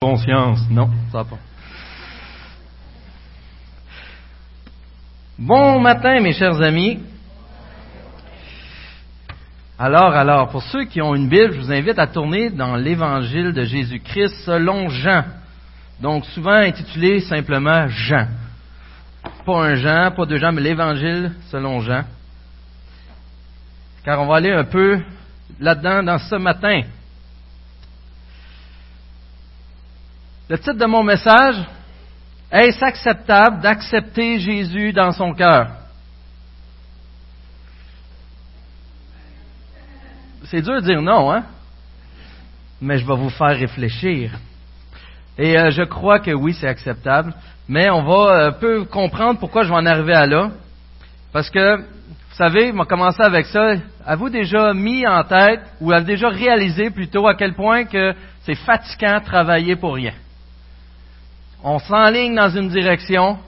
conscience. Non, ça pas. Bon matin, mes chers amis. Alors, alors, pour ceux qui ont une Bible, je vous invite à tourner dans l'Évangile de Jésus-Christ selon Jean. Donc, souvent intitulé simplement Jean. Pas un Jean, pas deux Jean, mais l'Évangile selon Jean. Car on va aller un peu là-dedans dans ce matin. Le titre de mon message, Est-ce acceptable d'accepter Jésus dans son cœur? C'est dur de dire non, hein? Mais je vais vous faire réfléchir. Et euh, je crois que oui, c'est acceptable. Mais on va un peu comprendre pourquoi je vais en arriver à là. Parce que, vous savez, on va commencer avec ça. Avez-vous déjà mis en tête, ou avez déjà réalisé plutôt, à quel point que c'est fatigant de travailler pour rien? On s'enligne dans une direction,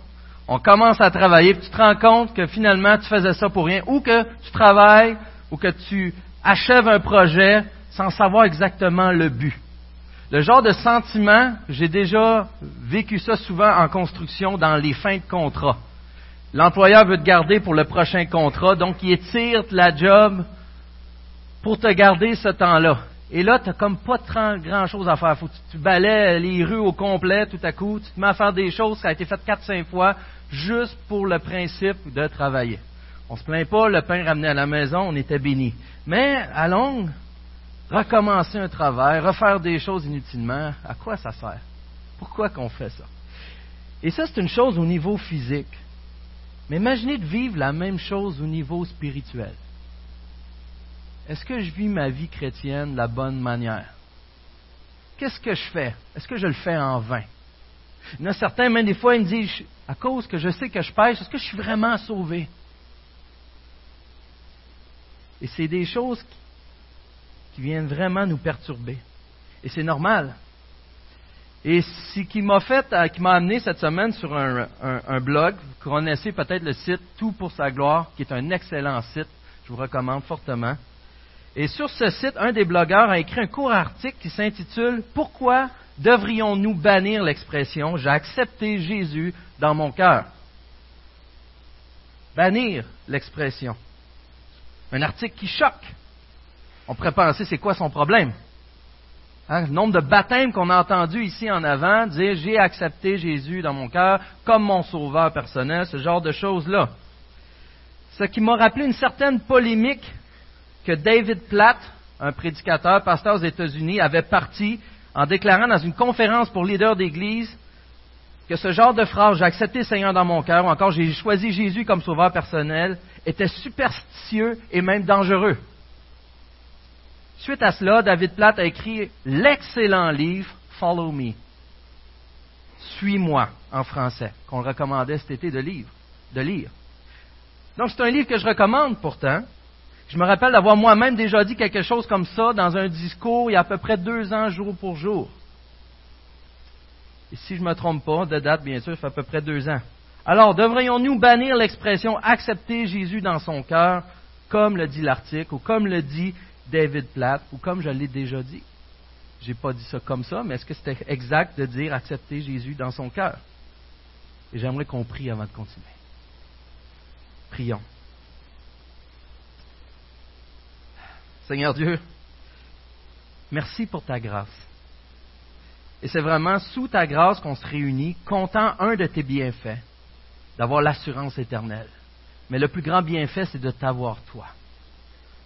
on commence à travailler, puis tu te rends compte que finalement tu faisais ça pour rien, ou que tu travailles, ou que tu achèves un projet sans savoir exactement le but. Le genre de sentiment, j'ai déjà vécu ça souvent en construction dans les fins de contrat. L'employeur veut te garder pour le prochain contrat, donc il étire la job pour te garder ce temps-là. Et là, tu n'as comme pas grand-chose à faire. Faut que tu balais les rues au complet tout à coup. Tu te mets à faire des choses qui ont été faites quatre, cinq fois juste pour le principe de travailler. On se plaint pas, le pain ramené à la maison, on était béni. Mais à longue, recommencer un travail, refaire des choses inutilement, à quoi ça sert? Pourquoi qu'on fait ça? Et ça, c'est une chose au niveau physique. Mais imaginez de vivre la même chose au niveau spirituel. Est-ce que je vis ma vie chrétienne de la bonne manière? Qu'est-ce que je fais? Est-ce que je le fais en vain? Il y certains, même des fois, ils me disent, à cause que je sais que je pêche, est-ce que je suis vraiment sauvé? Et c'est des choses qui, viennent vraiment nous perturber. Et c'est normal. Et ce qui m'a fait, euh, qui m'a amené cette semaine sur un blog, vous connaissez peut-être le site Tout pour sa gloire, qui est un excellent site, je vous recommande fortement. Et sur ce site, un des blogueurs a écrit un court article qui s'intitule Pourquoi devrions-nous bannir l'expression J'ai accepté Jésus dans mon cœur Bannir l'expression. Un article qui choque. On pourrait penser c'est quoi son problème? Hein? Le nombre de baptêmes qu'on a entendu ici en avant, dire j'ai accepté Jésus dans mon cœur comme mon sauveur personnel, ce genre de choses-là. Ce qui m'a rappelé une certaine polémique que David Platt, un prédicateur, pasteur aux États-Unis, avait parti en déclarant dans une conférence pour leaders d'Église que ce genre de phrase, j'ai accepté le Seigneur dans mon cœur, ou encore j'ai choisi Jésus comme sauveur personnel, était superstitieux et même dangereux. Suite à cela, David Platt a écrit l'excellent livre Follow Me. Suis-moi en français, qu'on recommandait cet été de, de lire. Donc c'est un livre que je recommande pourtant, je me rappelle d'avoir moi-même déjà dit quelque chose comme ça dans un discours il y a à peu près deux ans, jour pour jour. Et si je ne me trompe pas, de date, bien sûr, ça fait à peu près deux ans. Alors, devrions-nous bannir l'expression accepter Jésus dans son cœur, comme le dit l'article, ou comme le dit David Platt, ou comme je l'ai déjà dit? Je n'ai pas dit ça comme ça, mais est-ce que c'était exact de dire accepter Jésus dans son cœur? Et j'aimerais qu'on prie avant de continuer. Prions. Seigneur Dieu, merci pour ta grâce. Et c'est vraiment sous ta grâce qu'on se réunit, comptant un de tes bienfaits, d'avoir l'assurance éternelle. Mais le plus grand bienfait, c'est de t'avoir toi.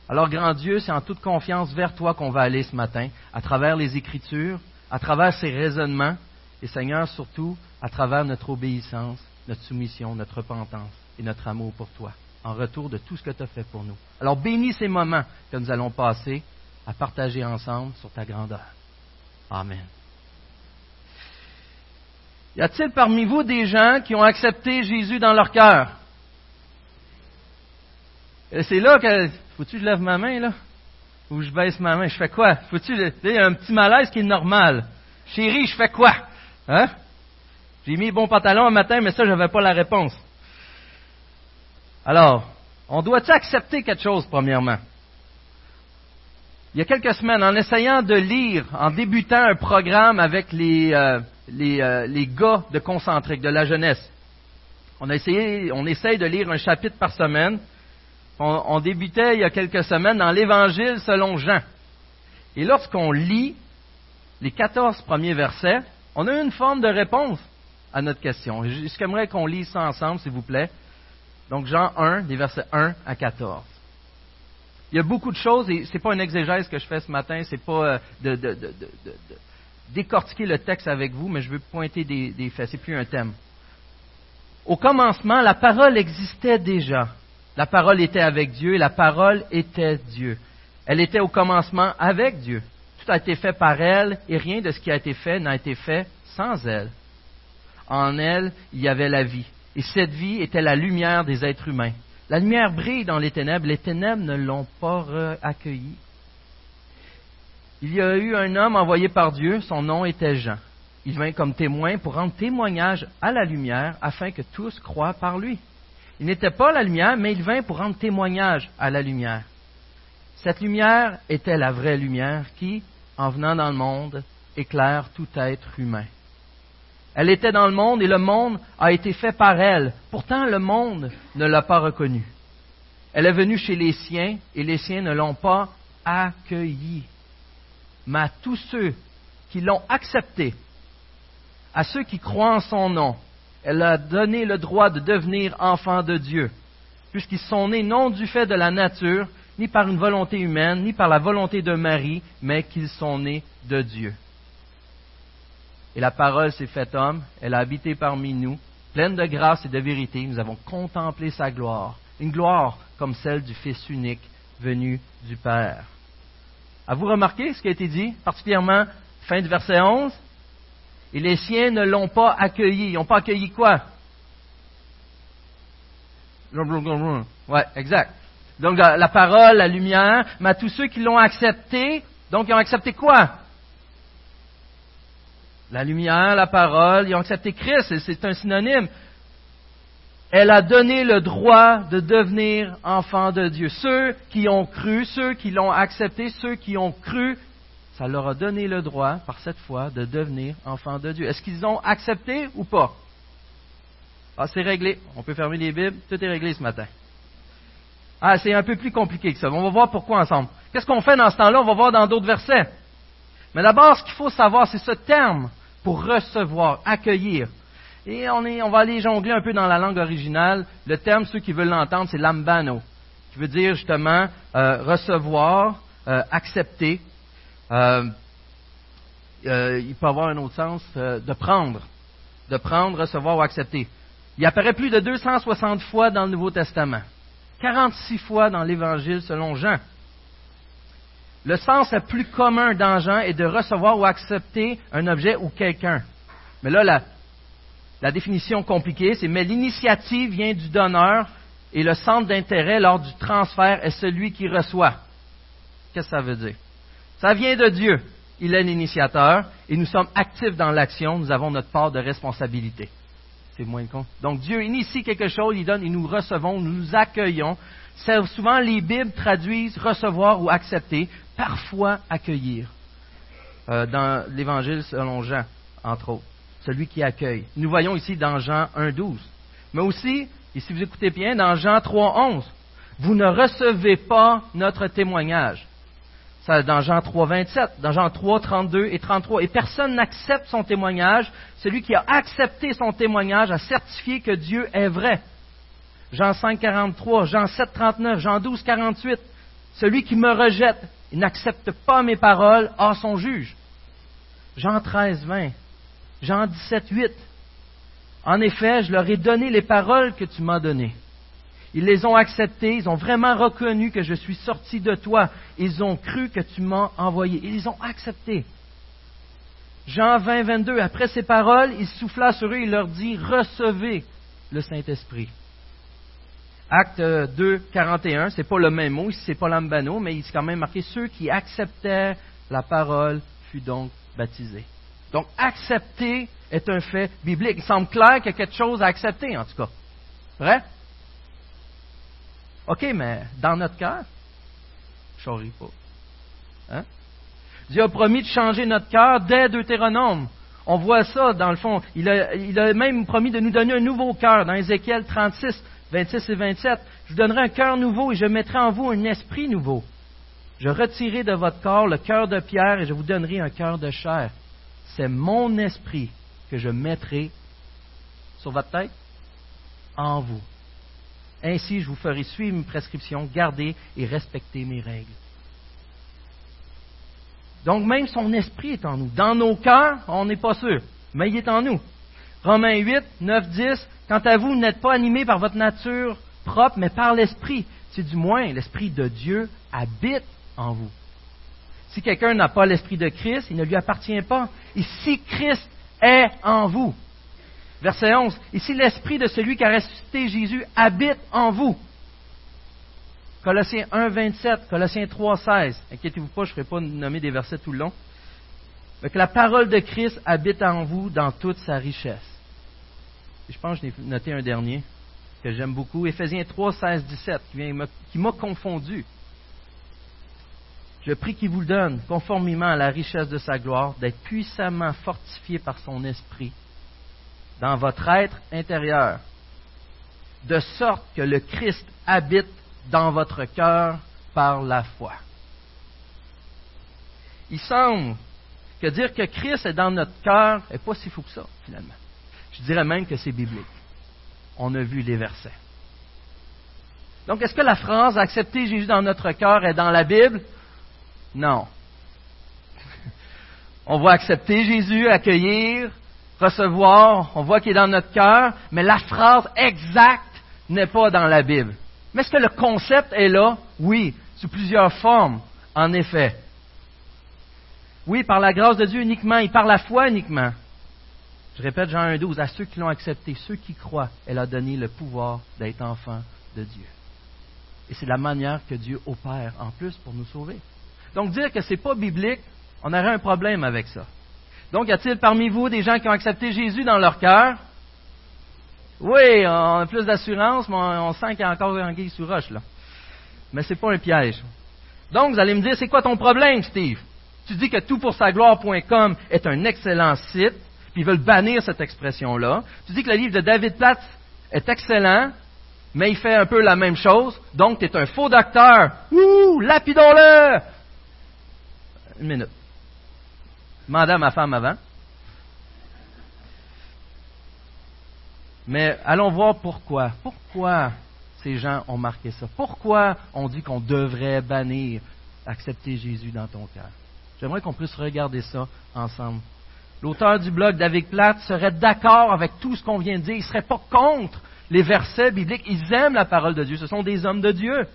Alors, grand Dieu, c'est en toute confiance vers toi qu'on va aller ce matin, à travers les Écritures, à travers ces raisonnements, et Seigneur, surtout, à travers notre obéissance, notre soumission, notre repentance et notre amour pour toi en retour de tout ce que tu as fait pour nous. Alors bénis ces moments que nous allons passer à partager ensemble sur ta grandeur. Amen. Y a-t-il parmi vous des gens qui ont accepté Jésus dans leur cœur? C'est là que. Faut-tu que je lève ma main, là? Ou je baisse ma main? Je fais quoi? Faut-tu. Il y a un petit malaise qui est normal. Chérie, je fais quoi? Hein? J'ai mis bon pantalon un matin, mais ça, je n'avais pas la réponse. Alors, on doit-il accepter quelque chose, premièrement? il y a quelques semaines, en essayant de lire, en débutant un programme avec les, euh, euh, les gars de Concentrique, de la jeunesse, on, a essayé, on essaye de lire un chapitre par semaine. On, on débutait il y a quelques semaines dans l'Évangile selon Jean. Et lorsqu'on lit les 14 premiers versets, on a une forme de réponse à notre question. J'aimerais qu'on lise ça ensemble, s'il vous plaît. Donc, Jean 1, des versets 1 à 14. Il y a beaucoup de choses, et ce n'est pas une exégèse que je fais ce matin, ce n'est pas euh, de, décortiquer le texte avec vous, mais je veux pointer des, des faits, c'est plus un thème. Au commencement, la parole existait déjà. La parole était avec Dieu et la parole était Dieu. Elle était au commencement avec Dieu. Tout a été fait par elle et rien de ce qui a été fait n'a été fait sans elle. En elle, il y avait la vie. Et cette vie était la lumière des êtres humains. La lumière brille dans les ténèbres, les ténèbres ne l'ont pas accueillie. Il y a eu un homme envoyé par Dieu, son nom était Jean. Il vint comme témoin pour rendre témoignage à la lumière afin que tous croient par lui. Il n'était pas la lumière, mais il vint pour rendre témoignage à la lumière. Cette lumière était la vraie lumière qui, en venant dans le monde, éclaire tout être humain. Elle était dans le monde et le monde a été fait par elle. Pourtant, le monde ne l'a pas reconnue. Elle est venue chez les siens et les siens ne l'ont pas accueillie. Mais à tous ceux qui l'ont acceptée, à ceux qui croient en son nom, elle a donné le droit de devenir enfants de Dieu, puisqu'ils sont nés non du fait de la nature, ni par une volonté humaine, ni par la volonté de Marie, mais qu'ils sont nés de Dieu. Et la parole s'est faite homme, elle a habité parmi nous, pleine de grâce et de vérité. Nous avons contemplé sa gloire, une gloire comme celle du Fils unique venu du Père. Avez-vous remarqué ce qui a été dit, particulièrement fin du verset 11 Et les siens ne l'ont pas accueilli. Ils n'ont pas accueilli quoi? Ouais, exact. Donc la parole, la lumière, mais à tous ceux qui l'ont accepté, donc ils ont accepté quoi? La lumière, la parole, ils ont accepté Christ, c'est un synonyme. Elle a donné le droit de devenir enfant de Dieu. Ceux qui ont cru, ceux qui l'ont accepté, ceux qui ont cru, ça leur a donné le droit, par cette foi, de devenir enfant de Dieu. Est-ce qu'ils ont accepté ou pas? Ah, c'est réglé. On peut fermer les Bibles. Tout est réglé ce matin. Ah, c'est un peu plus compliqué que ça. On va voir pourquoi ensemble. Qu'est-ce qu'on fait dans ce temps-là? On va voir dans d'autres versets. Mais d'abord, ce qu'il faut savoir, c'est ce terme pour recevoir, accueillir. Et on, est, on va aller jongler un peu dans la langue originale. Le terme, ceux qui veulent l'entendre, c'est lambano, qui veut dire justement euh, recevoir, euh, accepter. Euh, il peut avoir un autre sens, de prendre. De prendre, recevoir ou accepter. Il apparaît plus de 260 fois dans le Nouveau Testament. 46 fois dans l'Évangile selon Jean. Le sens le plus commun dans est de recevoir ou accepter un objet ou quelqu'un. Mais là, la, définition compliquée, c'est mais l'initiative vient du donneur et le centre d'intérêt lors du transfert est celui qui reçoit. Qu'est-ce que ça veut dire? Ça vient de Dieu. Il est l'initiateur et nous sommes actifs dans l'action. Nous avons notre part de responsabilité. C'est moins con. Donc Dieu initie quelque chose, il donne et nous recevons, nous accueillons. Souvent, les Bibles traduisent recevoir ou accepter parfois accueillir. Euh, dans l'Évangile selon Jean, entre autres. Celui qui accueille. Nous voyons ici dans Jean 1.12. Mais aussi, et si vous écoutez bien, dans Jean 3.11, vous ne recevez pas notre témoignage. Ça, dans Jean 3, 27, dans Jean 3, 32 et 33. Et personne n'accepte son témoignage. Celui qui a accepté son témoignage a certifié que Dieu est vrai. Jean 5, 43, Jean 7, 39, Jean 12, 48. Celui qui me rejette et n'accepte pas mes paroles a son juge. Jean 13, 20. Jean 17, 8. En effet, je leur ai donné les paroles que tu m'as données. Ils les ont acceptées, ils ont vraiment reconnu que je suis sorti de toi. Ils ont cru que tu m'as envoyé. Ils les ont acceptées. Jean 20, 22. Après ces paroles, il souffla sur eux, il leur dit, recevez le Saint-Esprit. Acte 2, 41, c'est pas le même mot, c'est pas l'ambano, mais il s'est quand même marqué ceux qui acceptèrent la parole fut donc baptisés. Donc, accepter est un fait biblique. Il semble clair qu'il y a quelque chose à accepter, en tout cas. Vrai? OK, mais dans notre cœur, je ne pas. Hein? Dieu a promis de changer notre cœur dès Deutéronome. On voit ça, dans le fond. Il a, même promis de nous donner un nouveau cœur dans Ézéchiel 36, 26 et 27. Je vous donnerai un cœur nouveau et je mettrai en vous un esprit nouveau. Je retirerai de votre corps le cœur de pierre et je vous donnerai un cœur de chair. C'est mon esprit que je mettrai sur votre tête en vous. Ainsi, je vous ferai suivre mes prescriptions, garder et respecter mes règles. Donc même son esprit est en nous. Dans nos cœurs, on n'est pas sûr, mais il est en nous. Romains 8, 9, 10, quant à vous, vous n'êtes pas animés par votre nature propre, mais par l'esprit. C'est du moins l'esprit de Dieu habite en vous. Si quelqu'un n'a pas l'esprit de Christ, il ne lui appartient pas. Et si Christ est en vous, verset 11, et si l'esprit de celui qui a ressuscité Jésus habite en vous, Colossiens 1, 27, Colossiens 3, 16. Inquiétez-vous pas, je ne ferai pas nommer des versets tout le long. Que la parole de Christ habite en vous dans toute sa richesse. Je pense que j'ai noté un dernier que j'aime beaucoup. Éphésiens 3, 16, 17, qui m'a confondu. Je prie qu'il vous le donne, conformément à la richesse de sa gloire, d'être puissamment fortifié par son esprit dans votre être intérieur, de sorte que le Christ habite dans votre cœur par la foi. Il semble que dire que Christ est dans notre cœur n'est pas si fou que ça, finalement. Je dirais même que c'est biblique. On a vu les versets. Donc, est-ce que la phrase accepter Jésus dans notre cœur est dans la Bible? Non. On voit accepter Jésus, accueillir, recevoir, on voit qu'il est dans notre cœur, mais la phrase exacte n'est pas dans la Bible. Mais est-ce que le concept est là? Oui, sous plusieurs formes, en effet. Oui, par la grâce de Dieu uniquement et par la foi uniquement. Je répète Jean 1.12, à ceux qui l'ont accepté, ceux qui croient, elle a donné le pouvoir d'être enfant de Dieu. Et c'est la manière que Dieu opère en plus pour nous sauver. Donc dire que ce n'est pas biblique, on aurait un problème avec ça. Donc y a-t-il parmi vous des gens qui ont accepté Jésus dans leur cœur? Oui, on a plus d'assurance, mais on, sent qu'il y a encore un guise sous roche, là. Mais ce n'est pas un piège. Donc, vous allez me dire, c'est quoi ton problème, Steve? Tu dis que toutpoursagloire.com est un excellent site, puis ils veulent bannir cette expression-là. Tu dis que le livre de David Platt est excellent, mais il fait un peu la même chose. Donc, tu es un faux docteur. Ouh, lapidons-le! Une minute. Demandez à ma femme avant. Mais allons voir pourquoi. Pourquoi ces gens ont marqué ça? Pourquoi on dit qu'on devrait bannir accepter Jésus dans ton cœur? J'aimerais qu'on puisse regarder ça ensemble. L'auteur du blog, David Platt, serait d'accord avec tout ce qu'on vient de dire. Il ne serait pas contre les versets bibliques. Ils aiment la parole de Dieu. Ce sont des hommes de Dieu.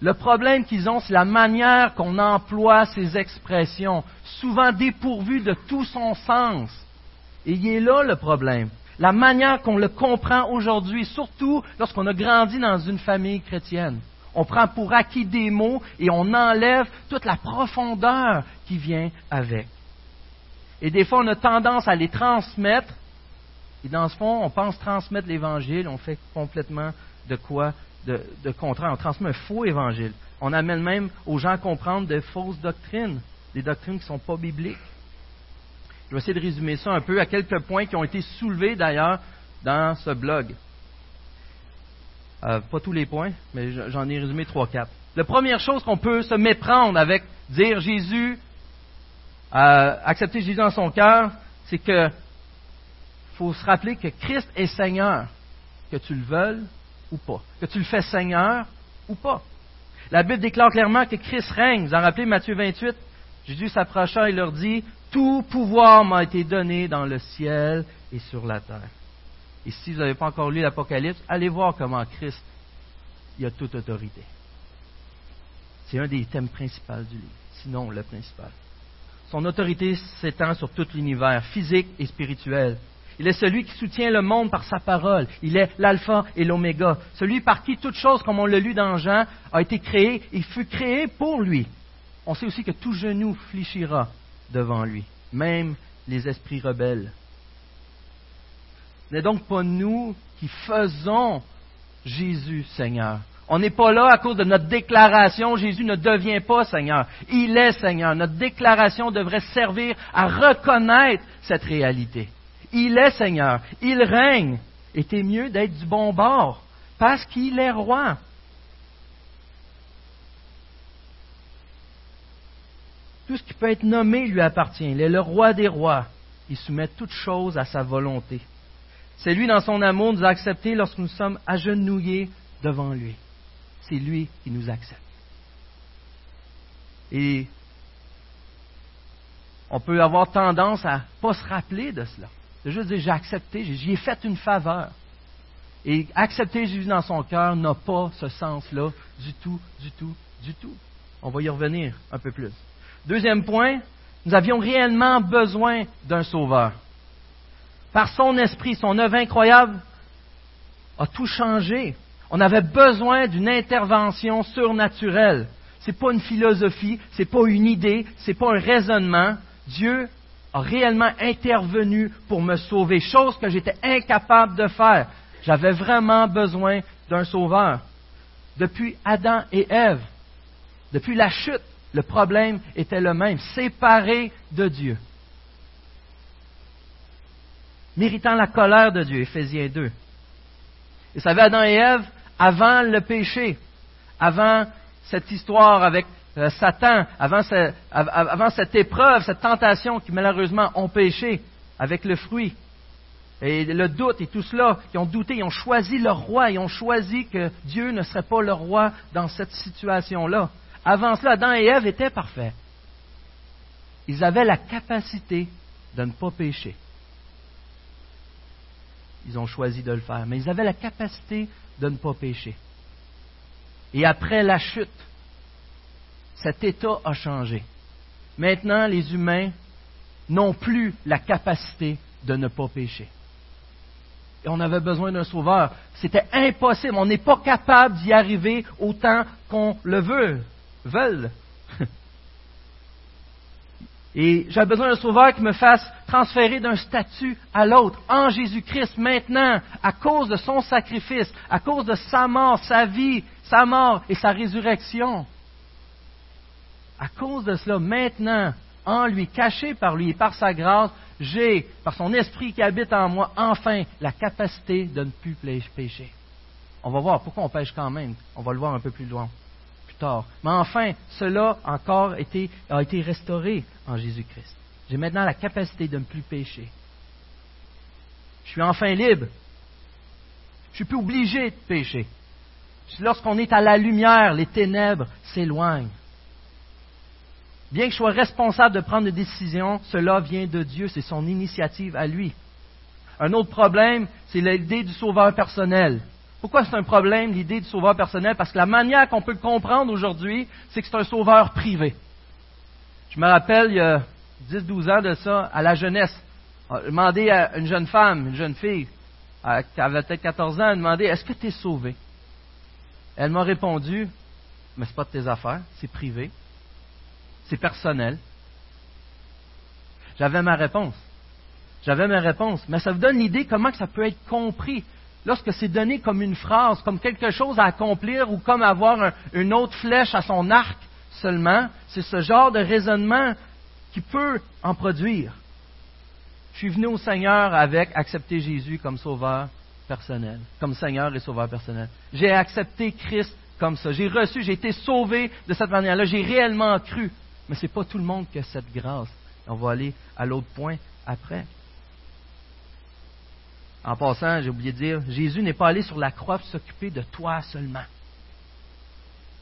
Le problème qu'ils ont, c'est la manière qu'on emploie ces expressions, souvent dépourvues de tout son sens. Et il est là le problème la manière qu'on le comprend aujourd'hui, surtout lorsqu'on a grandi dans une famille chrétienne. On prend pour acquis des mots et on enlève toute la profondeur qui vient avec. Et des fois, on a tendance à les transmettre. Et dans ce fond, on pense transmettre l'Évangile, on fait complètement de quoi de, contraire. On transmet un faux Évangile. On amène même aux gens à comprendre de fausses doctrines, des doctrines qui ne sont pas bibliques. Je vais essayer de résumer ça un peu à quelques points qui ont été soulevés d'ailleurs dans ce blog. Euh, pas tous les points, mais j'en ai résumé trois, quatre. La première chose qu'on peut se méprendre avec dire Jésus, euh, accepter Jésus dans son cœur, c'est que faut se rappeler que Christ est Seigneur, que tu le veuilles ou pas, que tu le fais Seigneur ou pas. La Bible déclare clairement que Christ règne. Vous en rappelez Matthieu 28 Jésus s'approcha et leur dit tout pouvoir m'a été donné dans le ciel et sur la terre. Et si vous n'avez pas encore lu l'Apocalypse, allez voir comment Christ a toute autorité. C'est un des thèmes principaux du livre, sinon le principal. Son autorité s'étend sur tout l'univers, physique et spirituel. Il est celui qui soutient le monde par sa parole. Il est l'alpha et l'oméga. Celui par qui toute chose, comme on l'a lu dans Jean, a été créée et fut créée pour lui. On sait aussi que tout genou fléchira devant lui, même les esprits rebelles. Ce n'est donc pas nous qui faisons Jésus Seigneur. On n'est pas là à cause de notre déclaration. Jésus ne devient pas Seigneur. Il est Seigneur. Notre déclaration devrait servir à reconnaître cette réalité. Il est Seigneur. Il règne. Et c'est mieux d'être du bon bord parce qu'il est roi. Tout ce qui peut être nommé lui appartient. Il est le roi des rois. Il soumet toutes choses à sa volonté. C'est lui, dans son amour, nous a lorsque nous sommes agenouillés devant lui. C'est lui qui nous accepte. Et on peut avoir tendance à ne pas se rappeler de cela. De juste dire, j'ai accepté, j'y ai fait une faveur. Et accepter Jésus dans son cœur n'a pas ce sens-là du tout, du tout, du tout. On va y revenir un peu plus. Deuxième point, nous avions réellement besoin d'un sauveur. Par son esprit, son œuvre incroyable a tout changé. On avait besoin d'une intervention surnaturelle. Ce n'est pas une philosophie, ce n'est pas une idée, ce n'est pas un raisonnement. Dieu a réellement intervenu pour me sauver, chose que j'étais incapable de faire. J'avais vraiment besoin d'un sauveur. Depuis Adam et Ève, depuis la chute, le problème était le même, séparé de Dieu. Méritant la colère de Dieu, Éphésiens 2. Et savez, Adam et Ève, avant le péché, avant cette histoire avec euh, Satan, avant, avant cette épreuve, cette tentation qui malheureusement ont péché avec le fruit, et le doute et tout cela, qui ont douté, ils ont choisi leur roi, ils ont choisi que Dieu ne serait pas leur roi dans cette situation-là. Avant cela, Adam et Ève étaient parfaits. Ils avaient la capacité de ne pas pécher. Ils ont choisi de le faire, mais ils avaient la capacité de ne pas pécher. Et après la chute, cet état a changé. Maintenant, les humains n'ont plus la capacité de ne pas pécher. Et on avait besoin d'un sauveur. C'était impossible. On n'est pas capable d'y arriver autant qu'on le veut veulent. Et j'ai besoin d'un sauveur qui me fasse transférer d'un statut à l'autre en Jésus-Christ maintenant, à cause de son sacrifice, à cause de sa mort, sa vie, sa mort et sa résurrection. À cause de cela, maintenant, en lui, caché par lui et par sa grâce, j'ai, par son esprit qui habite en moi, enfin la capacité de ne plus pécher. On va voir pourquoi on pêche quand même. On va le voir un peu plus loin. Mais enfin, cela encore a été restauré en Jésus-Christ. J'ai maintenant la capacité de ne plus pécher. Je suis enfin libre. Je suis plus obligé de pécher. Lorsqu'on est à la lumière, les ténèbres s'éloignent. Bien que je sois responsable de prendre des décisions, cela vient de Dieu, c'est son initiative à lui. Un autre problème, c'est l'idée du sauveur personnel. Pourquoi c'est un problème, l'idée du sauveur personnel? Parce que la manière qu'on peut le comprendre aujourd'hui, c'est que c'est un sauveur privé. Je me rappelle, il y a 10-12 ans de ça, à la jeunesse, demandé à une jeune femme, une jeune fille, qui avait peut-être 14 ans, demandé Est-ce que tu es sauvé? Elle m'a répondu Mais ce n'est pas de tes affaires, c'est privé, c'est personnel. J'avais ma réponse. J'avais ma réponse. Mais ça vous donne l'idée comment ça peut être compris lorsque c'est donné comme une phrase, comme quelque chose à accomplir ou comme avoir une autre flèche à son arc seulement, c'est ce genre de raisonnement qui peut en produire. Je suis venu au Seigneur avec accepter Jésus comme sauveur personnel, comme Seigneur et sauveur personnel. J'ai accepté Christ comme ça. J'ai reçu, j'ai été sauvé de cette manière-là. J'ai réellement cru. Mais ce n'est pas tout le monde qui a cette grâce. On va aller à l'autre point après. En passant, j'ai oublié de dire, Jésus n'est pas allé sur la croix pour s'occuper de toi seulement.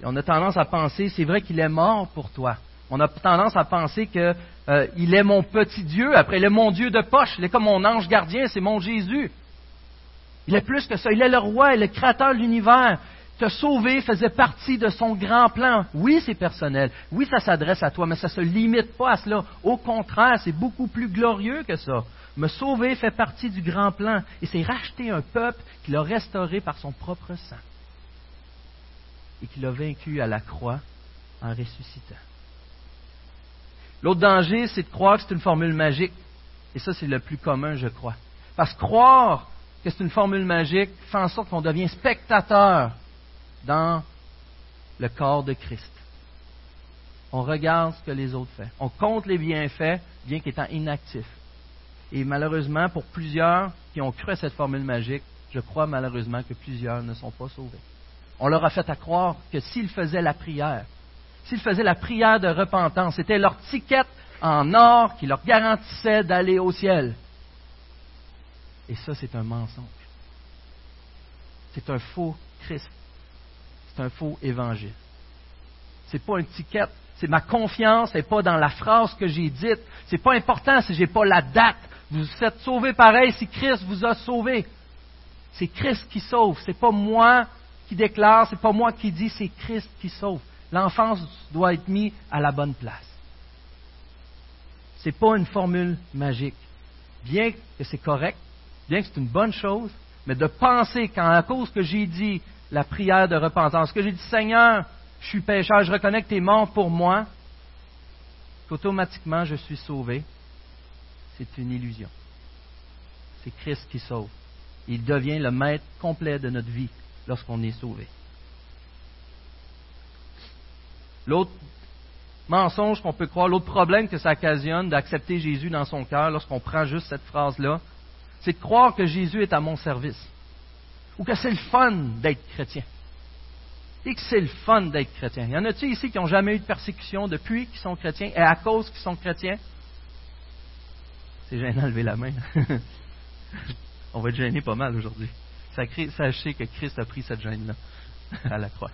On a tendance à penser, c'est vrai qu'il est mort pour toi. On a tendance à penser qu'il euh, est mon petit Dieu, après il est mon Dieu de poche, il est comme mon ange gardien, c'est mon Jésus. Il est plus que ça, il est le roi, il est le créateur de l'univers. Te sauver faisait partie de son grand plan. Oui, c'est personnel. Oui, ça s'adresse à toi, mais ça ne se limite pas à cela. Au contraire, c'est beaucoup plus glorieux que ça. Me sauver fait partie du grand plan et c'est racheter un peuple qu'il a restauré par son propre sang et qu'il a vaincu à la croix en ressuscitant. L'autre danger, c'est de croire que c'est une formule magique. Et ça, c'est le plus commun, je crois. Parce que croire que c'est une formule magique fait en sorte qu'on devient spectateur dans le corps de Christ. On regarde ce que les autres font. On compte les bienfaits, bien qu'étant inactifs. Et malheureusement, pour plusieurs qui ont cru à cette formule magique, je crois malheureusement que plusieurs ne sont pas sauvés. On leur a fait à croire que s'ils faisaient la prière, s'ils faisaient la prière de repentance, c'était leur ticket en or qui leur garantissait d'aller au ciel. Et ça, c'est un mensonge. C'est un faux Christ. C'est un faux évangile. C'est pas un ticket. C'est ma confiance n'est pas dans la phrase que j'ai dite. C'est pas important si j'ai pas la date. Vous êtes sauvés pareil si Christ vous a sauvé. C'est Christ qui sauve. C'est pas moi qui déclare, c'est pas moi qui dis, c'est Christ qui sauve. L'enfance doit être mise à la bonne place. C'est pas une formule magique. Bien que c'est correct, bien que c'est une bonne chose, mais de penser qu'à cause que j'ai dit la prière de repentance, que j'ai dit Seigneur, je suis pécheur, je reconnais que tu es mort pour moi, qu'automatiquement je suis sauvé, c'est une illusion. C'est Christ qui sauve. Il devient le maître complet de notre vie lorsqu'on est sauvé. L'autre mensonge qu'on peut croire, l'autre problème que ça occasionne d'accepter Jésus dans son cœur lorsqu'on prend juste cette phrase-là, c'est de croire que Jésus est à mon service. Ou que c'est le fun d'être chrétien. Et que c'est le fun d'être chrétien. Y en a-t-il ici qui n'ont jamais eu de persécution depuis qu'ils sont chrétiens et à cause qu'ils sont chrétiens? C'est gênant de lever la main. On va être gêné pas mal aujourd'hui. Sachez que Christ a pris cette gêne-là à la croix.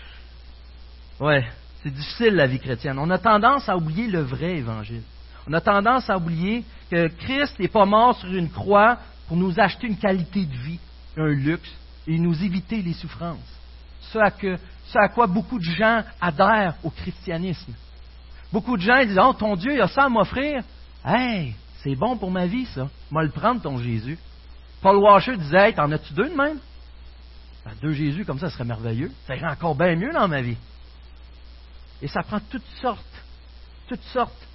ouais, c'est difficile la vie chrétienne. On a tendance à oublier le vrai évangile. On a tendance à oublier que Christ n'est pas mort sur une croix pour nous acheter une qualité de vie, un luxe, et nous éviter les souffrances. Ce à, ce à quoi beaucoup de gens adhèrent au christianisme. Beaucoup de gens disent Oh, ton Dieu, il a ça à m'offrir. Hey, c'est bon pour ma vie, ça. Moi, le prendre, ton Jésus. Paul Washer disait hey, T'en as-tu deux de même? Ben, Deux Jésus, comme ça, ce serait merveilleux. Ça irait encore bien mieux dans ma vie. Et ça prend toutes sortes, toutes sortes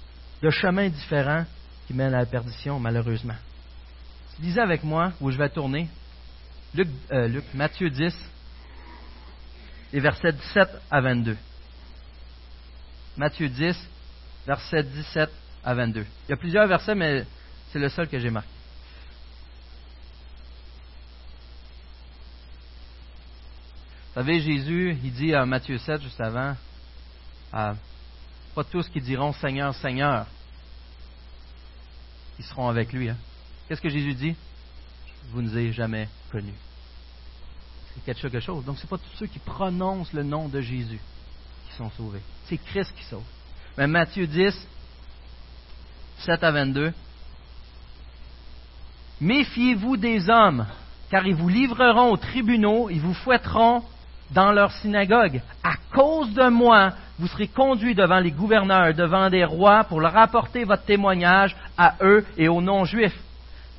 de chemins différents qui mènent à la perdition, malheureusement. Lisez avec moi où je vais tourner. Luc, euh, Luc Matthieu 10, les versets 17 à 22. Matthieu 10, versets 17 à 22. Il y a plusieurs versets, mais c'est le seul que j'ai marqué. Vous savez, Jésus, il dit à Matthieu 7, juste avant, pas tous qui diront Seigneur, Seigneur, ils seront avec lui. Hein. Qu'est-ce que Jésus dit? Vous ne nous avez jamais connus. C'est quelque chose. Donc, ce n'est pas tous ceux qui prononcent le nom de Jésus qui sont sauvés. C'est Christ qui sauve. Mais Matthieu 10, 7 à 22. Méfiez-vous des hommes, car ils vous livreront aux tribunaux, ils vous fouetteront dans leur synagogue. À cause de moi, vous serez conduits devant les gouverneurs, devant des rois, pour leur apporter votre témoignage à eux et aux non-juifs.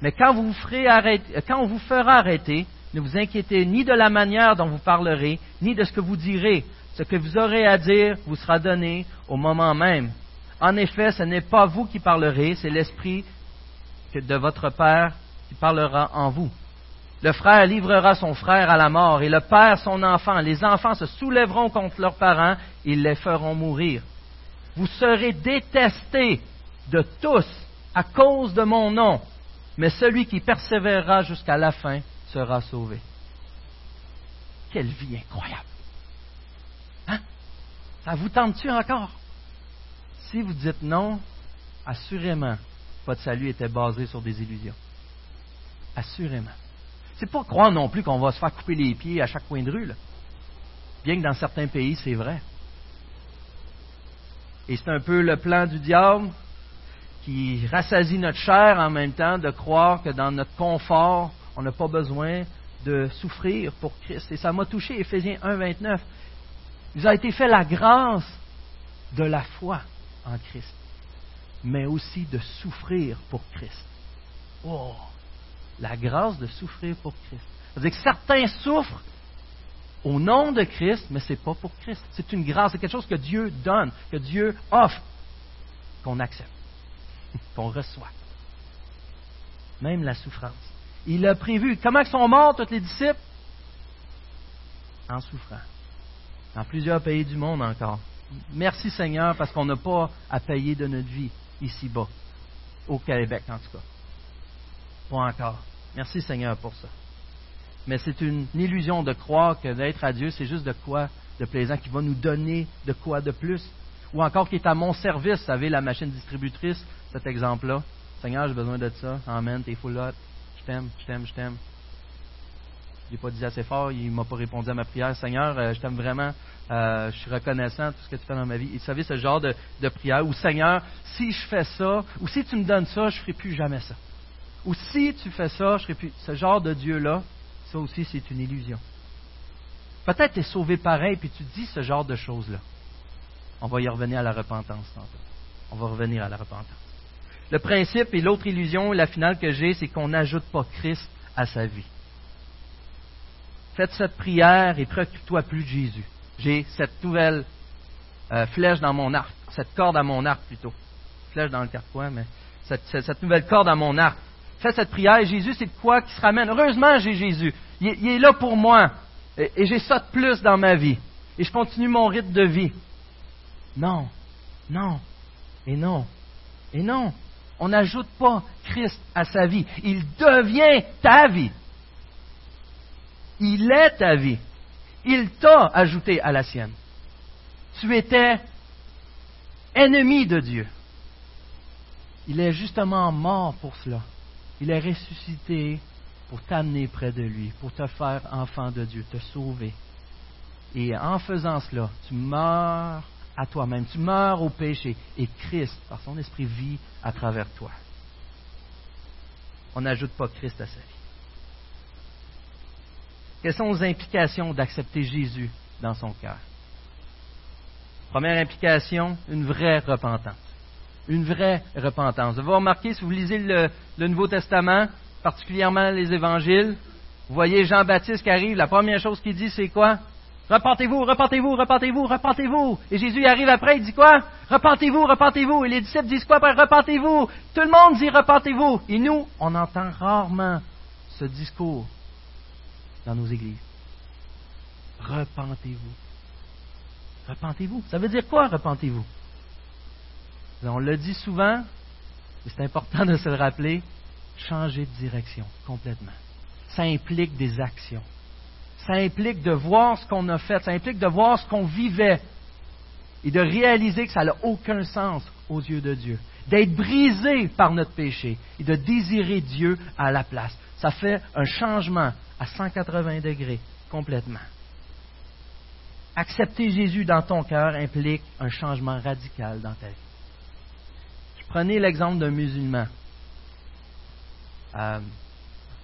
Mais quand, vous ferez arrêter, quand on vous fera arrêter, ne vous inquiétez ni de la manière dont vous parlerez, ni de ce que vous direz. Ce que vous aurez à dire vous sera donné au moment même. En effet, ce n'est pas vous qui parlerez, c'est l'Esprit de votre Père qui parlera en vous. Le frère livrera son frère à la mort et le père son enfant. Les enfants se soulèveront contre leurs parents, ils les feront mourir. Vous serez détestés de tous à cause de mon nom, mais celui qui persévérera jusqu'à la fin sera sauvé. Quelle vie incroyable! Hein? Ça vous tente-tu encore? Si vous dites non, assurément, votre salut était basé sur des illusions. Assurément. C'est pas croire non plus qu'on va se faire couper les pieds à chaque coin de rue. Bien que dans certains pays, c'est vrai. Et c'est un peu le plan du diable qui rassasie notre chair en même temps de croire que dans notre confort, on n'a pas besoin de souffrir pour Christ. Et ça m'a touché, Éphésiens 1, 29. Il a été fait la grâce de la foi en Christ, mais aussi de souffrir pour Christ. Oh! la grâce de souffrir pour Christ. C'est-à-dire que certains souffrent au nom de Christ, mais ce n'est pas pour Christ. C'est une grâce, c'est quelque chose que Dieu donne, que Dieu offre, qu'on accepte, qu'on reçoit. Même la souffrance. Il a prévu. Comment sont morts, tous les disciples? En souffrant. Dans plusieurs pays du monde encore. Merci Seigneur parce qu'on n'a pas à payer de notre vie ici-bas, au Québec en tout cas. Pas encore. Merci Seigneur pour ça. Mais c'est une illusion de croire que d'être à Dieu, c'est juste de quoi de plaisant, qui va nous donner de quoi de plus. Ou encore qui est à mon service, vous savez, la machine distributrice, cet exemple-là. Seigneur, j'ai besoin de ça. Amen, t'es full lot. Je t'aime, je t'aime, je t'aime. Je l'ai pas dit assez fort, il m'a pas répondu à ma prière. Seigneur, euh, je t'aime vraiment, euh, je suis reconnaissant tout ce que tu fais dans ma vie. Et vous savez, ce genre de, prière où, Seigneur, si je fais ça, ou si tu me donnes ça, je ne ferai plus jamais ça. Ou si tu fais ça, je ferai plus. Ce genre de Dieu-là, ça aussi, c'est une illusion. Peut-être tu es sauvé pareil, puis tu dis ce genre de choses-là. On va y revenir à la repentance tantôt. On va revenir à la repentance. Le principe et l'autre illusion, la finale que j'ai, c'est qu'on n'ajoute pas Christ à sa vie. Faites cette prière et préoccupe-toi plus de Jésus. J'ai cette nouvelle euh, flèche dans mon arc, cette corde à mon arc plutôt. Flèche dans le carquois, mais cette, nouvelle corde à mon arc. Fais cette prière et Jésus, c'est quoi qui se ramène? Heureusement, j'ai Jésus. Il, est là pour moi. Et j'ai ça de plus dans ma vie. Et je continue mon rythme de vie. Non, non, et non, et non. On n'ajoute pas Christ à sa vie. Il devient ta vie. Il est ta vie. Il t'a ajouté à la sienne. Tu étais ennemi de Dieu. Il est justement mort pour cela. Il est ressuscité pour t'amener près de lui, pour te faire enfant de Dieu, te sauver. Et en faisant cela, tu meurs à toi-même, tu meurs au péché, et Christ, par son esprit, vit à travers toi. On n'ajoute pas Christ à sa vie. Quelles sont les implications d'accepter Jésus dans son cœur? Première implication, une vraie repentance. Une vraie repentance. Vous remarquer, si vous lisez le, Nouveau Testament, particulièrement les évangiles, vous voyez Jean-Baptiste qui arrive, la première chose qu'il dit, c'est quoi? Repentez-vous, repentez-vous, repentez-vous, repentez-vous. Et Jésus arrive après, il dit quoi? Repentez-vous, repentez-vous. Et les disciples disent quoi? Repentez-vous. Tout le monde dit repentez-vous. Et nous, on entend rarement ce discours dans nos églises. Repentez-vous. Repentez-vous. Ça veut dire quoi, repentez-vous? On le dit souvent, et c'est important de se le rappeler, changer de direction complètement. Ça implique des actions. Ça implique de voir ce qu'on a fait. Ça implique de voir ce qu'on vivait et de réaliser que ça n'a aucun sens aux yeux de Dieu. D'être brisé par notre péché et de désirer Dieu à la place. Ça fait un changement à 180 degrés complètement. Accepter Jésus dans ton cœur implique un changement radical dans ta vie. Je prenais l'exemple d'un musulman euh,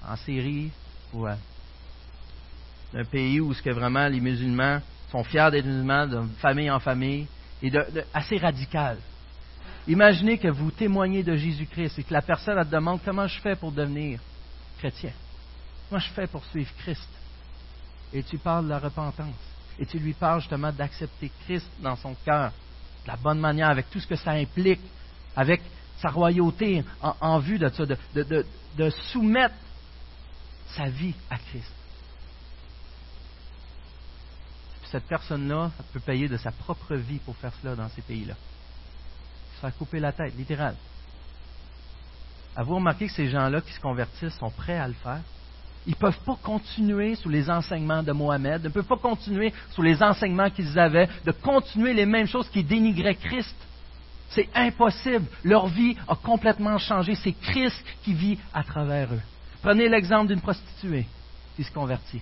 en Syrie ou euh, d'un pays où ce que vraiment les musulmans sont fiers d'être musulmans, de famille en famille, et assez radical. Imaginez que vous témoignez de Jésus-Christ et que la personne te demande comment je fais pour devenir chrétien. Moi, je fais pour suivre Christ. Et tu parles de la repentance. Et tu lui parles justement d'accepter Christ dans son cœur, de la bonne manière, avec tout ce que ça implique, avec sa royauté en, vue de ça, de, soumettre sa vie à Christ. cette personne-là peut payer de sa propre vie pour faire cela dans ces pays-là. Se faire couper la tête, littéral. Avez-vous remarqué que ces gens-là qui se convertissent sont prêts à le faire? Ils ne peuvent pas continuer sous les enseignements de Mohamed, ne peuvent pas continuer sous les enseignements qu'ils avaient, de continuer les mêmes choses qui dénigraient Christ. C'est impossible. Leur vie a complètement changé. C'est Christ qui vit à travers eux. Prenez l'exemple d'une prostituée qui se convertit.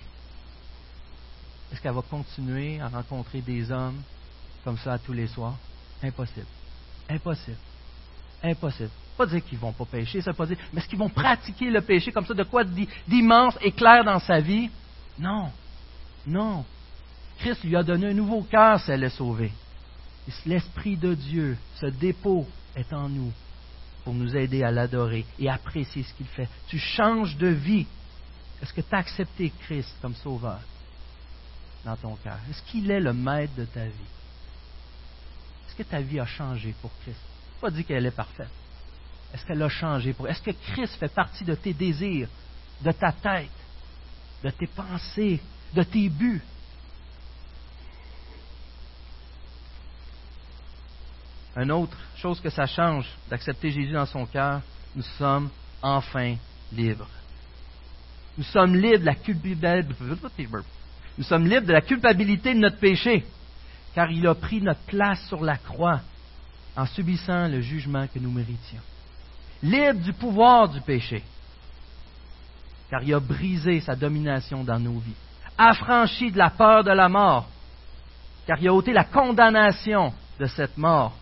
Est-ce qu'elle va continuer à rencontrer des hommes comme ça tous les soirs? Impossible. Impossible. Impossible pas dire qu'ils ne vont pas pécher, ça veut pas dire, mais est-ce qu'ils vont pratiquer le péché comme ça, de quoi d'immense et clair dans sa vie? Non. Non. Christ lui a donné un nouveau cœur si elle est sauvée. L'Esprit de Dieu, ce dépôt est en nous pour nous aider à l'adorer et apprécier ce qu'il fait. Tu changes de vie. Est-ce que tu as accepté Christ comme sauveur dans ton cœur? Est-ce qu'il est le maître de ta vie? Est-ce que ta vie a changé pour Christ? Pas dit qu'elle est parfaite. Est-ce qu'elle a changé pour Est-ce que Christ fait partie de tes désirs, de ta tête, de tes pensées, de tes buts? Une autre chose que ça change d'accepter Jésus dans son cœur, nous sommes enfin libres. Nous sommes libres de la culpabilité. Nous sommes libres de la culpabilité de notre péché, car il a pris notre place sur la croix en subissant le jugement que nous méritions. Libre du pouvoir du péché, car il a brisé sa domination dans nos vies. Affranchi de la peur de la mort, car il a ôté la condamnation de cette mort.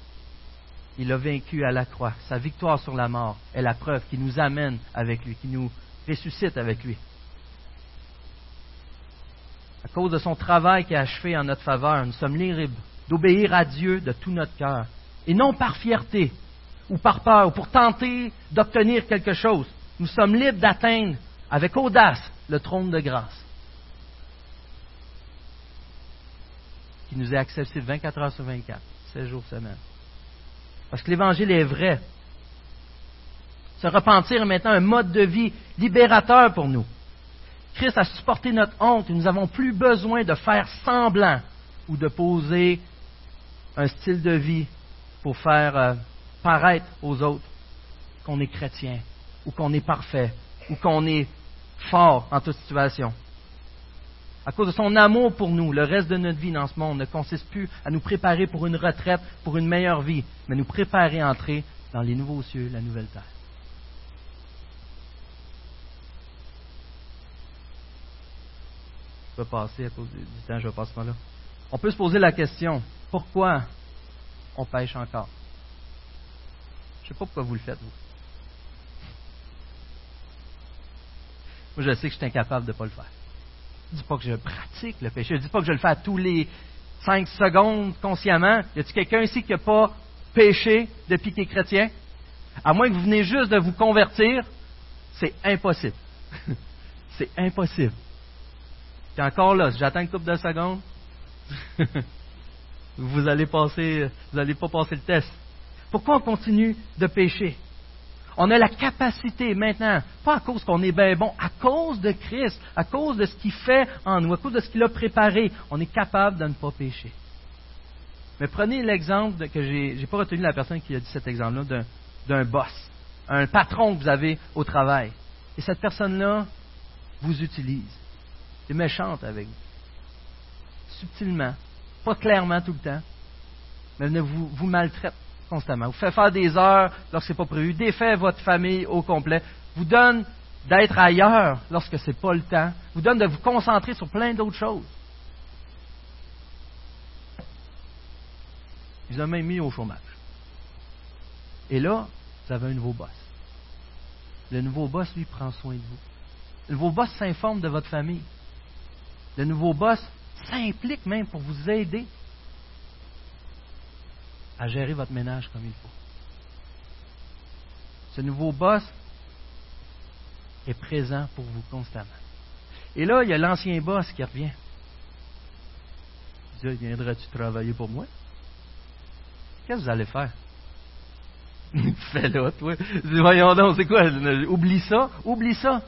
Il a vaincu à la croix. Sa victoire sur la mort est la preuve qui nous amène avec lui, qui nous ressuscite avec lui. À cause de son travail qui a achevé en notre faveur, nous sommes libres d'obéir à Dieu de tout notre cœur, et non par fierté ou par peur ou pour tenter d'obtenir quelque chose. Nous sommes libres d'atteindre avec audace le trône de grâce qui nous est accessible 24 heures sur 24, 16 jours semaine. Parce que l'Évangile est vrai. Se repentir est maintenant un mode de vie libérateur pour nous. Christ a supporté notre honte et nous n'avons plus besoin de faire semblant ou de poser un style de vie pour faire euh, paraître aux autres qu'on est chrétien ou qu'on est parfait ou qu'on est fort en toute situation. À cause de son amour pour nous, le reste de notre vie dans ce monde ne consiste plus à nous préparer pour une retraite, pour une meilleure vie, mais nous préparer à entrer dans les nouveaux cieux, la nouvelle terre. Je vais passer à cause du temps, je vais passer là. On peut se poser la question pourquoi on pêche encore? Je sais pas pourquoi vous le faites, vous. Moi, je sais que je suis incapable de ne pas le faire. Je ne dis pas que je pratique le péché. Je ne dis pas que je le fais à tous les cinq secondes consciemment. Y a-t-il quelqu'un ici qui n'a pas péché depuis qu'il est chrétien? À moins que vous venez juste de vous convertir, c'est impossible. c'est impossible. Puis encore là, si j'attends une couple de secondes, vous allez passer, vous n'allez pas passer le test. Pourquoi on continue de pécher? On a la capacité maintenant, pas à cause qu'on est bien bon, à cause de Christ, à cause de ce qu'il fait en nous, à cause de ce qu'il a préparé, on est capable de ne pas pécher. Mais prenez l'exemple que j'ai, n'ai pas retenu la personne qui a dit cet exemple-là d'un boss, un patron que vous avez au travail. Et cette personne-là vous utilise est méchante avec vous. Subtilement, pas clairement tout le temps, mais elle vous, vous maltraite constamment. Vous fait faire des heures lorsque ce n'est pas prévu, défait votre famille au complet, vous donne d'être ailleurs lorsque ce n'est pas le temps, vous donne de vous concentrer sur plein d'autres choses. Il vous même mis au chômage. Et là, vous avez un nouveau boss. Le nouveau boss, lui, prend soin de vous. Le nouveau boss s'informe de votre famille le nouveau boss s'implique même pour vous aider à gérer votre ménage comme il faut. Ce nouveau boss est présent pour vous constamment. Et là, il y a l'ancien boss qui revient. Il dit, viendras-tu travailler pour moi? Qu'est-ce que vous allez faire? Fais-le, toi. voyons donc, c'est quoi? Oublie ça, oublie ça.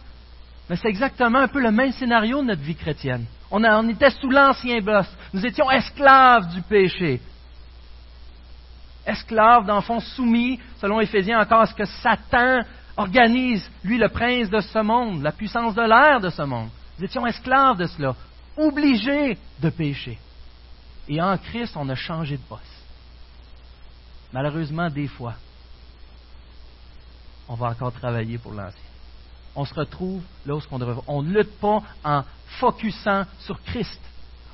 Mais c'est exactement un peu le même scénario de notre vie chrétienne. On, était sous l'ancien boss. Nous étions esclaves du péché. Esclaves, dans le fond, soumis, selon Éphésiens, encore à ce que Satan organise, lui, le prince de ce monde, la puissance de l'air de ce monde. Nous étions esclaves de cela, obligés de pécher. Et en Christ, on a changé de boss. Malheureusement, des fois, on va encore travailler pour l'ancien on se retrouve là où on devrait. On ne lutte pas en focusant sur Christ.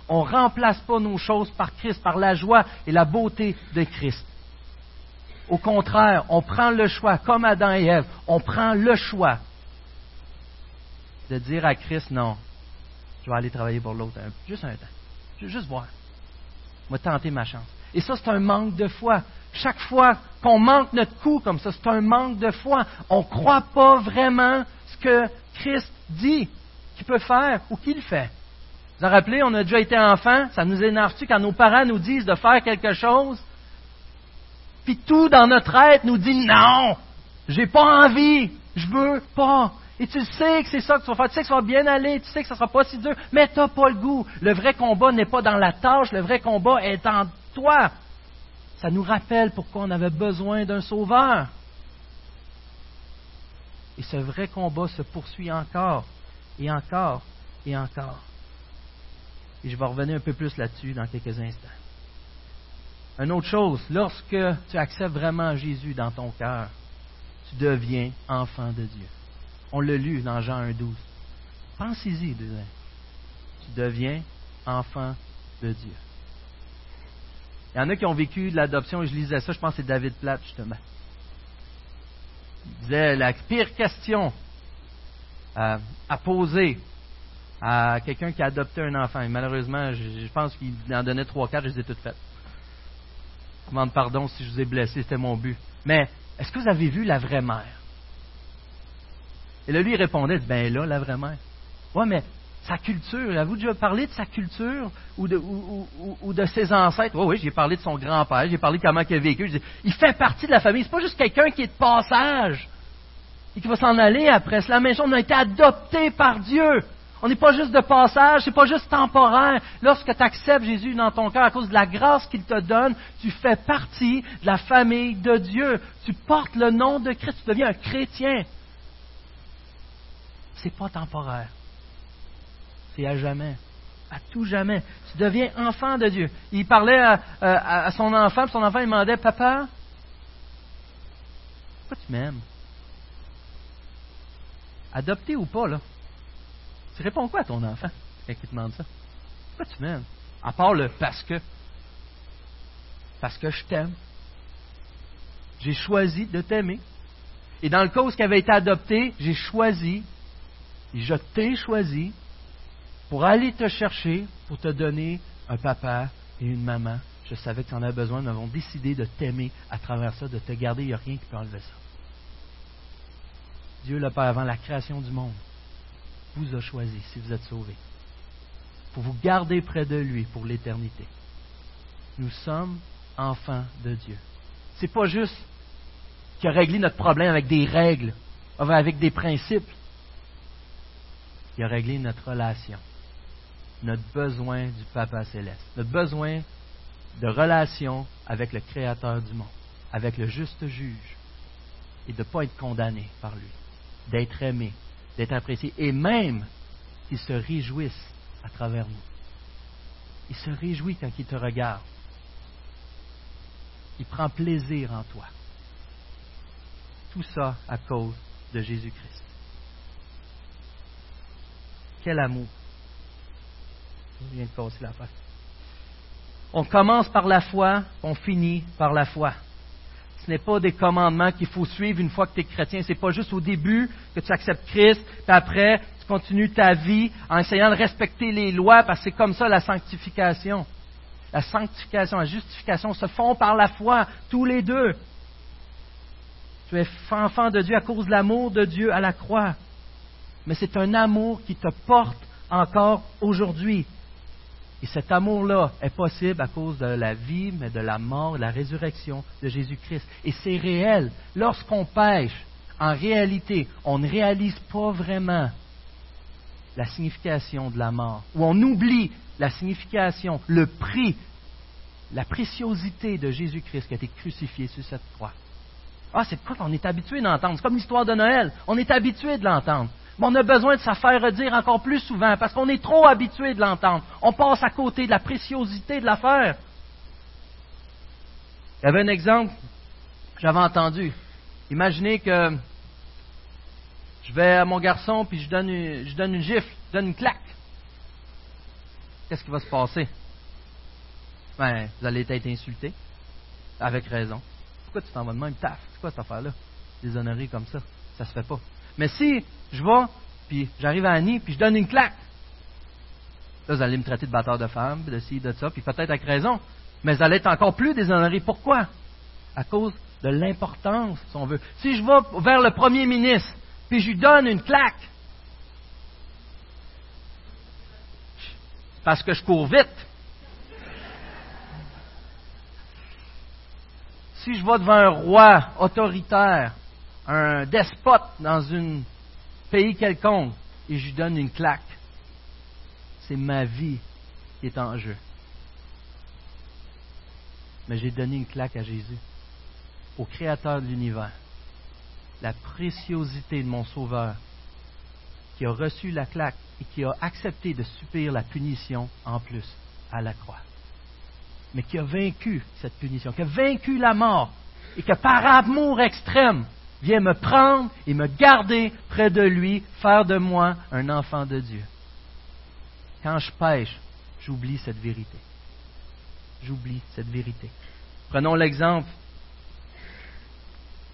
On ne remplace pas nos choses par Christ, par la joie et la beauté de Christ. Au contraire, on prend le choix, comme Adam et Ève, on prend le choix de dire à Christ, non, je vais aller travailler pour l'autre, juste un temps. Juste voir. Je vais tenter ma chance. Et ça, c'est un manque de foi. Chaque fois qu'on manque notre coup comme ça, c'est un manque de foi. On ne croit pas vraiment que Christ dit qu'il peut faire ou qu'il fait. Vous vous rappelez, on a déjà été enfant, ça nous énerve-tu quand nos parents nous disent de faire quelque chose, puis tout dans notre être nous dit non, j'ai pas envie, je veux pas. Et tu sais que c'est ça que tu vas faire, tu sais que ça va bien aller, tu sais que ça sera pas si dur, mais tu n'as pas le goût. Le vrai combat n'est pas dans la tâche, le vrai combat est en toi. Ça nous rappelle pourquoi on avait besoin d'un sauveur. Et ce vrai combat se poursuit encore et encore et encore. Et je vais revenir un peu plus là-dessus dans quelques instants. Une autre chose, lorsque tu acceptes vraiment Jésus dans ton cœur, tu deviens enfant de Dieu. On l'a lu dans Jean 1,12. Pensez-y, tu deviens enfant de Dieu. Il y en a qui ont vécu de l'adoption, et je lisais ça, je pense que c'est David Platt, justement. Il disait la pire question à, poser à quelqu'un qui a adopté un enfant. Et malheureusement, je, pense qu'il en donnait trois, quatre, je les ai toutes faites. Je demande pardon si je vous ai blessé, c'était mon but. Mais est-ce que vous avez vu la vraie mère? Et là, lui, il répondait, ben là, la vraie mère. Ouais, mais sa culture, avez-vous déjà parlé de sa culture ou de, ses ancêtres? Oui, oui, j'ai parlé de son grand-père, j'ai parlé de comment il a vécu. il fait partie de la famille. C'est pas juste quelqu'un qui est de passage et qui va s'en aller après. C'est la même chose, on a été adopté par Dieu. On n'est pas juste de passage, c'est pas juste temporaire. Lorsque tu acceptes Jésus dans ton cœur à cause de la grâce qu'il te donne, tu fais partie de la famille de Dieu. Tu portes le nom de Christ, tu deviens un chrétien. C'est pas temporaire. C'est à jamais. À tout jamais. Tu deviens enfant de Dieu. Il parlait à, son enfant, son enfant il demandait Papa, pourquoi tu m'aimes? Adopté ou pas, là? Tu réponds quoi à ton enfant quand il te demande ça? Pourquoi tu m'aimes? À part le parce que. Parce que je t'aime. J'ai choisi de t'aimer. Et dans le cas où qui avait été adopté, j'ai choisi, je t'ai choisi pour aller te chercher, pour te donner un papa et une maman. Je savais que tu en avais besoin. Nous avons décidé de t'aimer à travers ça, de te garder. Il n'y a rien qui peut enlever ça. Dieu le Père, avant la création du monde, vous a choisi si vous êtes sauvés, pour vous garder près de lui pour l'éternité. Nous sommes enfants de Dieu. C'est pas juste qu'il a réglé notre problème avec des règles, avec des principes. Il a réglé notre relation notre besoin du Papa céleste, notre besoin de relation avec le Créateur du monde, avec le juste juge, et de ne pas être condamné par lui, d'être aimé, d'être apprécié, et même qu'il se réjouisse à travers nous. Il se réjouit quand il te regarde. Il prend plaisir en toi. Tout ça à cause de Jésus-Christ. Quel amour On commence par la foi, on finit par la foi. Ce n'est pas des commandements qu'il faut suivre une fois que tu es chrétien. Ce n'est pas juste au début que tu acceptes Christ, puis après, tu continues ta vie en essayant de respecter les lois, parce que c'est comme ça la sanctification. La sanctification, la justification se font par la foi, tous les deux. Tu es enfant de Dieu à cause de l'amour de Dieu à la croix. Mais c'est un amour qui te porte encore aujourd'hui. Et cet amour-là est possible à cause de la vie, mais de la mort, de la résurrection de Jésus-Christ. Et c'est réel. Lorsqu'on pêche, en réalité, on ne réalise pas vraiment la signification de la mort, ou on oublie la signification, le prix, la préciosité de Jésus-Christ qui a été crucifié sur cette croix. Ah, c'est quoi qu'on est habitué d'entendre? C'est comme l'histoire de Noël. On est habitué de l'entendre. Mais on a besoin de se faire redire encore plus souvent parce qu'on est trop habitué de l'entendre. On passe à côté de la préciosité de l'affaire. Il y avait un exemple que j'avais entendu. Imaginez que je vais à mon garçon puis je donne une, gifle, je donne une claque. Qu'est-ce qui va se passer? Ben, vous allez être insulté. Avec raison. Pourquoi tu t'en vas de même? Taf, c'est quoi cette affaire-là? Déshonoré comme ça. Ça se fait pas. Mais si je vais, puis j'arrive à Annie, puis je donne une claque, là, vous allez me traiter de batteur de femme, de ci, de ça, puis peut-être avec raison. Mais vous allez être encore plus déshonoré. Pourquoi? À cause de l'importance, si on veut. Si je vais vers le premier ministre, puis je lui donne une claque, parce que je cours vite. Si je vais devant un roi autoritaire, un despote dans un pays quelconque et je lui donne une claque, c'est ma vie qui est en jeu. mais j'ai donné une claque à Jésus, au Créateur de l'univers. La préciosité de mon Sauveur, qui a reçu la claque et qui a accepté de subir la punition en plus à la croix. Mais qui a vaincu cette punition, qui a vaincu la mort et que par amour extrême vient me prendre et me garder près de lui, faire de moi un enfant de Dieu. Quand je pêche, j'oublie cette vérité. J'oublie cette vérité. Prenons l'exemple.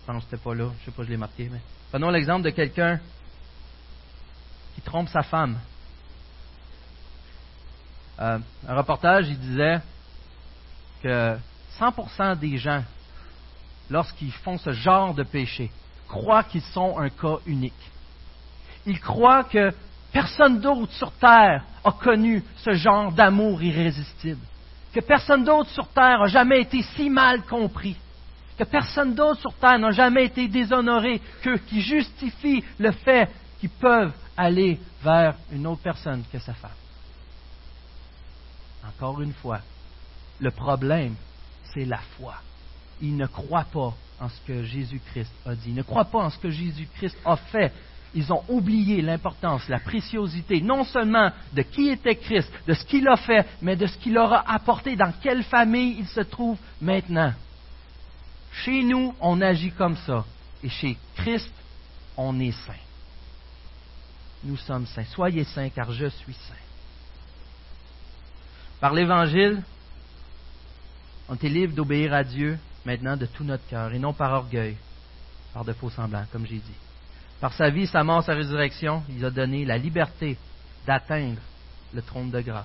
Je pense pas là, je sais pas, je l'ai marqué, mais prenons l'exemple de quelqu'un qui trompe sa femme. Euh, un reportage, il disait que 100% des gens, lorsqu'ils font ce genre de péché, croient qu'ils sont un cas unique. Ils croient que personne d'autre sur Terre a connu ce genre d'amour irrésistible, que personne d'autre sur Terre n'a jamais été si mal compris, que personne d'autre sur Terre n'a jamais été déshonoré, que, qui justifie le fait qu'ils peuvent aller vers une autre personne que sa femme. Encore une fois, le problème, c'est la foi. Ils ne croient pas en ce que Jésus-Christ a dit. Ils ne croient pas en ce que Jésus-Christ a fait. Ils ont oublié l'importance, la préciosité, non seulement de qui était Christ, de ce qu'il a fait, mais de ce qu'il leur a apporté, dans quelle famille il se trouve maintenant. Chez nous, on agit comme ça. Et chez Christ, on est saint nous sommes saints. Soyez saints car je suis saint. Par l'Évangile, on libre d'obéir à Dieu maintenant de tout notre cœur et non par orgueil, par de faux semblants, comme j'ai dit. Par sa vie, sa mort, sa résurrection, il a donné la liberté d'atteindre le trône de grâce.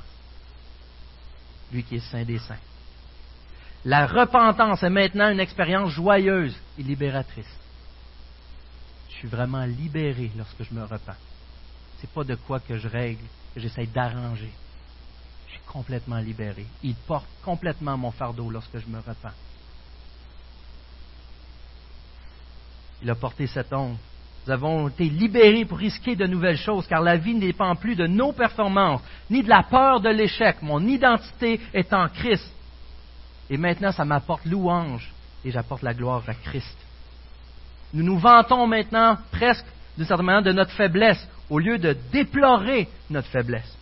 Lui qui est saint des saints. La repentance est maintenant une expérience joyeuse et libératrice. Je suis vraiment libéré lorsque je me repens n'est pas de quoi que je règle, que j'essaie d'arranger. Je suis complètement libéré. Il porte complètement mon fardeau lorsque je me repens. Il a porté cette ombre. Nous avons été libérés pour risquer de nouvelles choses, car la vie ne dépend plus de nos performances, ni de la peur de l'échec. Mon identité est en Christ. Et maintenant, ça m'apporte louange et j'apporte la gloire à Christ. Nous nous vantons maintenant presque, d'une certaine manière, de notre faiblesse au lieu de déplorer notre faiblesse.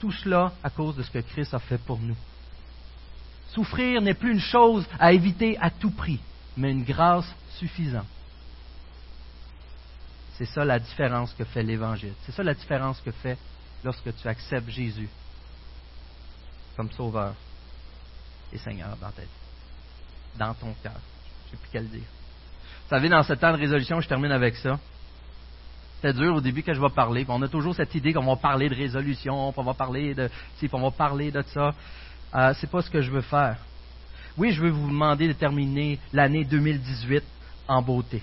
Tout cela à cause de ce que Christ a fait pour nous. Souffrir n'est plus une chose à éviter à tout prix, mais une grâce suffisante. C'est ça la différence que fait l'Évangile. C'est ça la différence que fait lorsque tu acceptes Jésus comme Sauveur et Seigneur dans ta vie, dans ton cœur. Je ne sais plus quel dire. Vous savez, dans ce temps de résolution, je termine avec ça. C'était dur au début que je vais parler. On a toujours cette idée qu'on va parler de résolution, qu'on va parler de ci, qu'on va parler de ça. Euh, c'est pas ce que je veux faire. Oui, je veux vous demander de terminer l'année 2018 en beauté.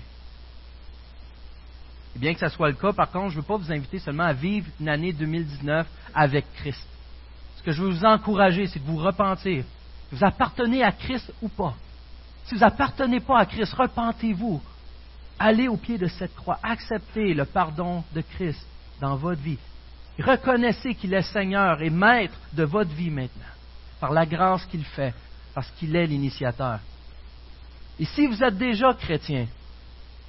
Et bien que ce soit le cas, par contre, je ne veux pas vous inviter seulement à vivre une année 2019 avec Christ. Ce que je veux vous encourager, c'est de vous repentir. Vous appartenez à Christ ou pas. Si vous appartenez pas à Christ, repentez-vous. Allez au pied de cette croix, acceptez le pardon de Christ dans votre vie. Reconnaissez qu'il est Seigneur et Maître de votre vie maintenant, par la grâce qu'il fait, parce qu'il est l'initiateur. Et si vous êtes déjà chrétien,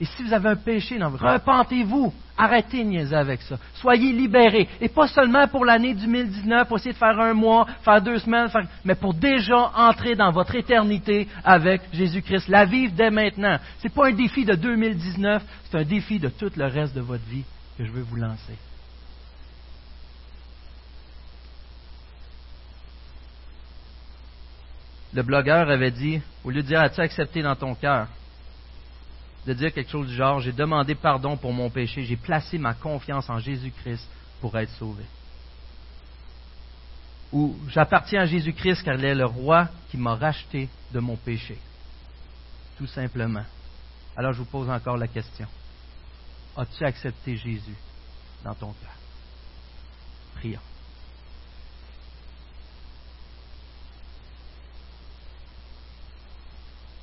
et si vous avez un péché dans vous, repentez-vous. Arrêtez de niaiser avec ça. Soyez libérés. Et pas seulement pour l'année 2019, pour essayer de faire un mois, faire deux semaines, mais pour déjà entrer dans votre éternité avec Jésus-Christ. La vivre dès maintenant. Ce n'est pas un défi de 2019, c'est un défi de tout le reste de votre vie que je veux vous lancer. Le blogueur avait dit, au lieu de dire as-tu accepté dans ton cœur, de dire quelque chose du genre, j'ai demandé pardon pour mon péché, j'ai placé ma confiance en Jésus-Christ pour être sauvé. Ou j'appartiens à Jésus-Christ car il est le roi qui m'a racheté de mon péché. Tout simplement. Alors je vous pose encore la question. As-tu accepté Jésus dans ton cœur? Prions.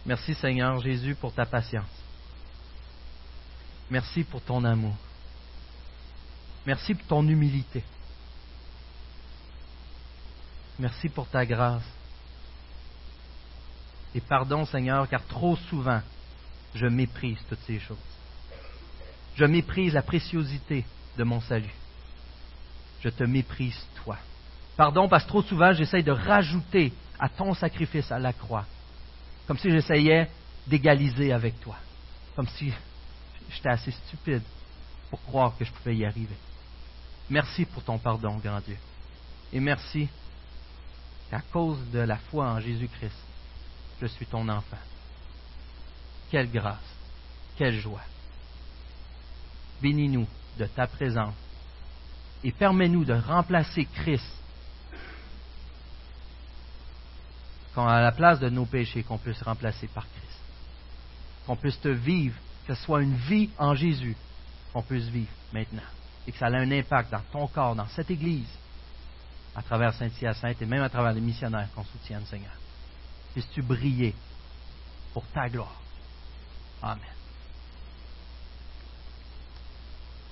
Merci Seigneur Jésus pour ta patience. Merci pour ton amour. Merci pour ton humilité. Merci pour ta grâce. Et pardon, Seigneur, car trop souvent, je méprise toutes ces choses. Je méprise la préciosité de mon salut. Je te méprise, toi. Pardon, parce que trop souvent, j'essaye de rajouter à ton sacrifice à la croix, comme si j'essayais d'égaliser avec toi, comme si j'étais assez stupide pour croire que je pouvais y arriver. Merci pour ton pardon, grand Dieu. Et merci qu'à cause de la foi en Jésus-Christ, je suis ton enfant. Quelle grâce, quelle joie. Bénis-nous de ta présence et permets-nous de remplacer Christ quand à la place de nos péchés, qu'on puisse remplacer par Christ. Qu'on puisse te vivre, que ce soit une vie en Jésus, qu'on puisse vivre maintenant. Et que ça ait un impact dans ton corps, dans cette Église, à travers Saint-Hyacinthe et même à travers les missionnaires qu'on soutienne, Seigneur. Puisses-tu briller pour ta gloire. Amen.